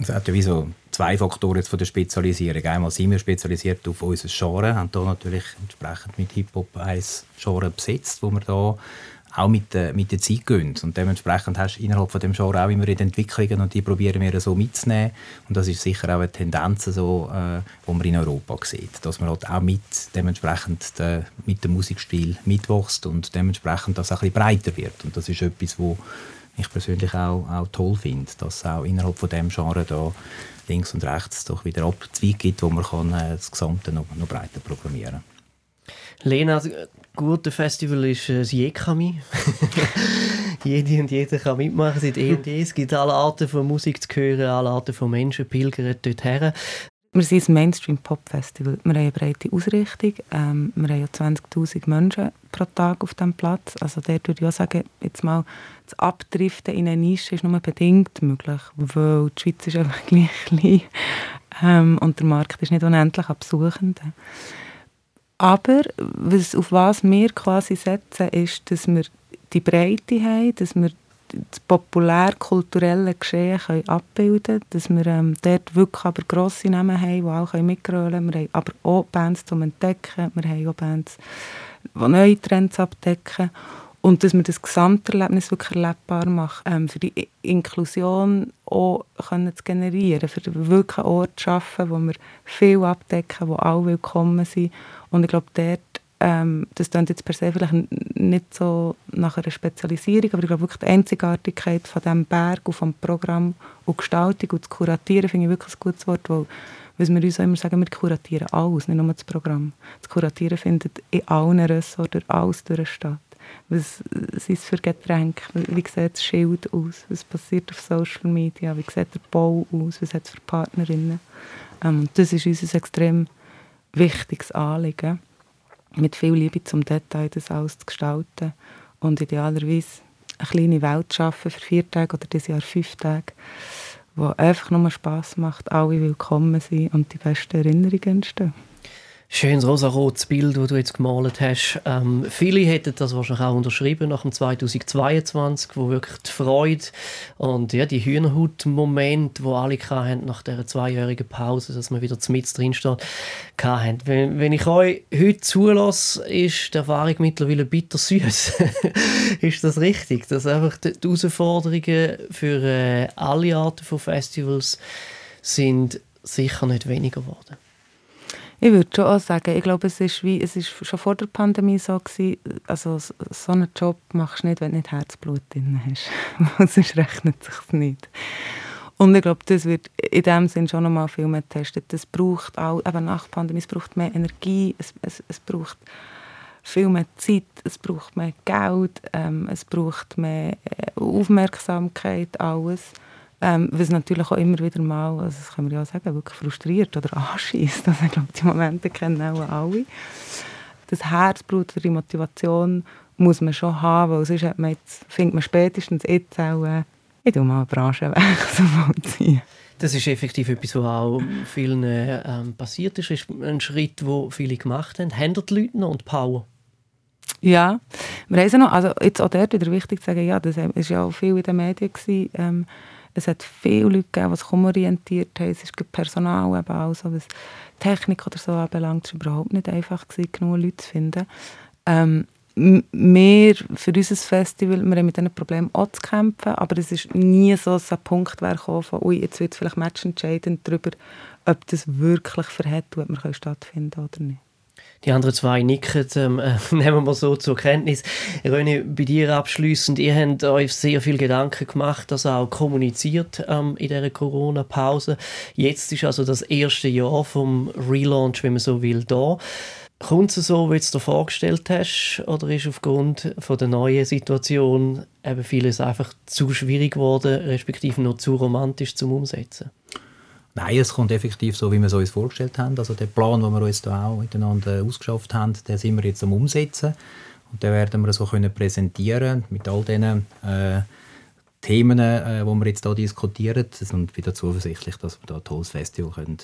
Es hat ja wie so zwei Faktoren jetzt von der Spezialisierung. Einmal sind wir spezialisiert auf unser Genre, haben hier natürlich entsprechend mit Hip-Hop ein Genre besetzt, wo wir da auch mit der, mit der Zeit gehen. Und dementsprechend hast du innerhalb von dem Genre auch immer Entwicklungen und die probieren wir so mitzunehmen. Und das ist sicher auch eine Tendenz, so, äh, man in Europa sieht, dass man halt auch mit, dementsprechend de, mit dem Musikstil mitwächst und dementsprechend das auch ein bisschen breiter wird. Und das ist etwas, wo ich persönlich auch, auch toll finde, dass es auch innerhalb von dem Genre da links und rechts doch wieder Abzweige gibt, wo man kann, äh, das Gesamte noch, noch breiter programmieren Lena, das gute Festival ist äh, das Jekami. Jede und jeder kann mitmachen, seit eh und je. Es gibt alle Arten von Musik zu hören, alle Arten von Menschen pilgern dort her. Wir sind ein Mainstream-Pop-Festival. Wir haben eine breite Ausrichtung. Ähm, wir haben ja 20'000 Menschen pro Tag auf diesem Platz. Also dort würde ich auch sagen, jetzt mal das Abdriften in eine Nische ist nur bedingt möglich, weil die Schweiz ist einfach gleich klein ähm, und der Markt ist nicht unendlich an Besuchenden. Aber was, auf was wir quasi setzen, ist, dass wir die Breite haben, dass wir das populär-kulturelle Geschehen können abbilden können, dass wir ähm, dort wirklich aber grosse Namen haben, die auch mitgrölen können. Wir haben aber auch Bands zum Entdecken, wir haben auch Bands, die neue Trends abdecken und dass wir das Gesamterlebnis wirklich erlebbar machen, ähm, für die Inklusion auch können zu generieren, für wirklich einen Ort zu schaffen, wo wir viel abdecken, wo alle willkommen sind und ich glaube, dort ähm, das klingt jetzt per se vielleicht nicht so nach einer Spezialisierung, aber ich glaube wirklich die Einzigartigkeit von diesem Berg und vom Programm und Gestaltung und das Kuratieren finde ich wirklich ein gutes Wort, weil was wir uns immer sagen, wir kuratieren alles, nicht nur das Programm. Das Kuratieren findet in allen Ressorts alles durch statt. Was sind es für Getränke? Wie sieht das Schild aus? Was passiert auf Social Media? Wie sieht der Bau aus? Was hat es für Partnerinnen? Ähm, das ist uns ein extrem wichtiges Anliegen mit viel Liebe zum Detail das alles zu gestalten und idealerweise eine kleine Welt zu schaffen für vier Tage oder dieses Jahr fünf Tage, wo einfach nur Spass macht, alle willkommen sind und die besten Erinnerungen entstehen schönes rosarotes Bild, das du jetzt gemalt hast. Ähm, viele hätten das wahrscheinlich auch unterschrieben nach dem 2022, wo wirklich die Freude und ja, die Hühnerhaut-Moment, wo alle hatten nach dieser zweijährigen Pause, dass man wieder mit drin steht, hatten. Wenn, wenn ich euch heute zulasse, ist die Erfahrung mittlerweile bitter süß. ist das richtig? Dass einfach die Herausforderungen für äh, alle Arten von Festivals sind sicher nicht weniger geworden. Ich würde schon auch sagen, ich glaube, es ist, wie, es ist schon vor der Pandemie so gewesen, also so einen Job machst du nicht, wenn du nicht Herzblut drin hast. Sonst rechnet es sich nicht. Und ich glaube, das wird in dem Sinn schon noch mal viel mehr getestet. Es braucht auch, eben nach der Pandemie, es braucht mehr Energie, es, es, es braucht viel mehr Zeit, es braucht mehr Geld, ähm, es braucht mehr äh, Aufmerksamkeit, alles. Ähm, was natürlich auch immer wieder mal, also das können wir ja sagen, wirklich frustriert oder anschießt. Also ich glaube, die Momente kennen auch alle. Das Herzblut oder die Motivation muss man schon haben, weil sonst hat man jetzt, findet man spätestens jetzt auch, äh, ich tue mal einen Branchenwechsel vollziehen. Das ist effektiv etwas, was auch vielen ähm, passiert ist. Das ist ein Schritt, den viele gemacht haben. Haben die Leute noch und Power? Ja, wir haben noch, also jetzt auch dort wieder wichtig zu sagen, ja, das war ja auch viel in den Medien, gewesen, ähm, es hat viele Leute gegeben, die sich umorientiert haben. Es ist Personal, eben auch so, was Technik oder so anbelangt. Es war überhaupt nicht einfach, gewesen, genug Leute zu finden. Ähm, wir, für unser Festival, wir haben mit diesen Problemen auch zu kämpfen, aber es ist nie so, dass ein Punkt wäre von, ui, jetzt wird es vielleicht matchentscheidend darüber, ob das wirklich verhält, ob wir stattfinden oder nicht. Die anderen zwei nicken, ähm, äh, nehmen wir so zur Kenntnis. René, bei dir abschließend, ihr habt euch sehr viel Gedanken gemacht, das auch kommuniziert ähm, in dieser Corona-Pause. Jetzt ist also das erste Jahr vom Relaunch, wenn man so will, da. Kommt es so, wie du es dir vorgestellt hast, oder ist aufgrund von der neuen Situation eben vieles einfach zu schwierig geworden, respektive noch zu romantisch zum Umsetzen? Nein, es kommt effektiv so, wie wir es uns vorgestellt haben. Also der Plan, den wir uns da auch miteinander ausgeschafft haben, den sind wir jetzt am Umsetzen. Und den werden wir so können präsentieren mit all diesen äh, Themen, äh, die wir jetzt hier diskutieren. Und wieder zuversichtlich, dass wir da ein tolles Festival können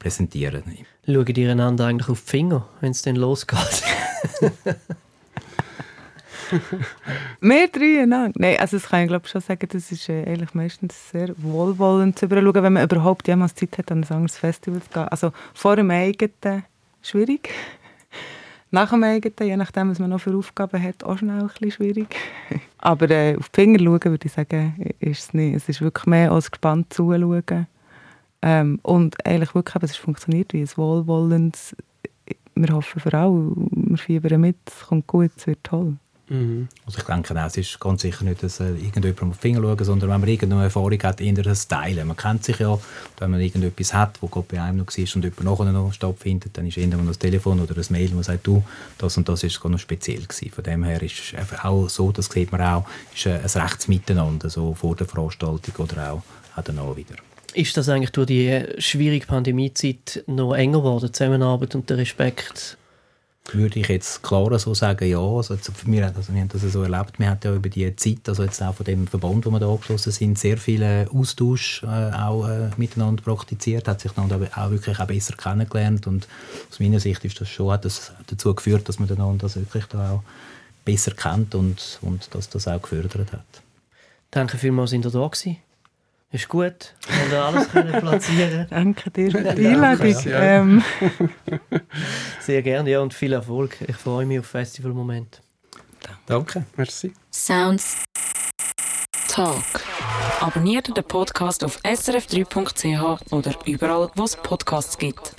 präsentieren können. Schauen die einander eigentlich auf die Finger, wenn es dann losgeht? Wir drei, nein. Nein, also das kann ich glaube schon sagen, das ist äh, eigentlich meistens sehr wohlwollend zu überschauen, wenn man überhaupt jemals Zeit hat, an ein anderes Festival zu gehen. Also vor dem eigenen schwierig. Nach dem eigenen, je nachdem, was man noch für Aufgaben hat, auch schnell ein bisschen schwierig. Aber äh, auf die Finger schauen, würde ich sagen, ist es nicht. Es ist wirklich mehr als gespannt zuschauen. Ähm, und eigentlich wirklich, es funktioniert wie ein wohlwollendes, wir hoffen für alle, wir fiebern mit, es kommt gut, es wird toll. Mhm. Also ich denke auch, es ist ganz sicher nicht, dass äh, irgendjemand auf die Finger schauen, sondern wenn man irgendeine Erfahrung hat, eher das Teilen. Man kennt sich ja, wenn man irgendetwas hat, wo gerade bei einem noch war und jemand nachher noch stattfindet, dann ist irgendwann das Telefon oder ein Mail, das sagt, du, das und das ist gar noch speziell gewesen. Von dem her ist es einfach auch so, das sieht man auch, ist ein rechtes Miteinander, so vor der Veranstaltung oder auch, auch danach wieder. Ist das eigentlich durch die schwierige Pandemiezeit noch enger geworden, die Zusammenarbeit und der Respekt? Würde ich jetzt klarer so sagen, ja. Also wir, also wir haben das so erlebt. Wir haben ja über die Zeit, also jetzt auch von dem Verband, wo wir da angeschlossen sind, sehr viel Austausch äh, auch äh, miteinander praktiziert, hat sich dann auch wirklich auch besser kennengelernt und aus meiner Sicht ist das schon hat das dazu geführt, dass man einander das wirklich da auch besser kennt und, und dass das auch gefördert hat. Danke vielmals, sind ihr da gewesen. Ist gut, wir alles können platzieren. Danke dir für die Einladung. Ähm, Sehr gerne, ja, und viel Erfolg. Ich freue mich auf Festivalmoment. Danke. Merci. Sounds Talk. Abonniert den Podcast auf srf3.ch oder überall, wo es Podcasts gibt.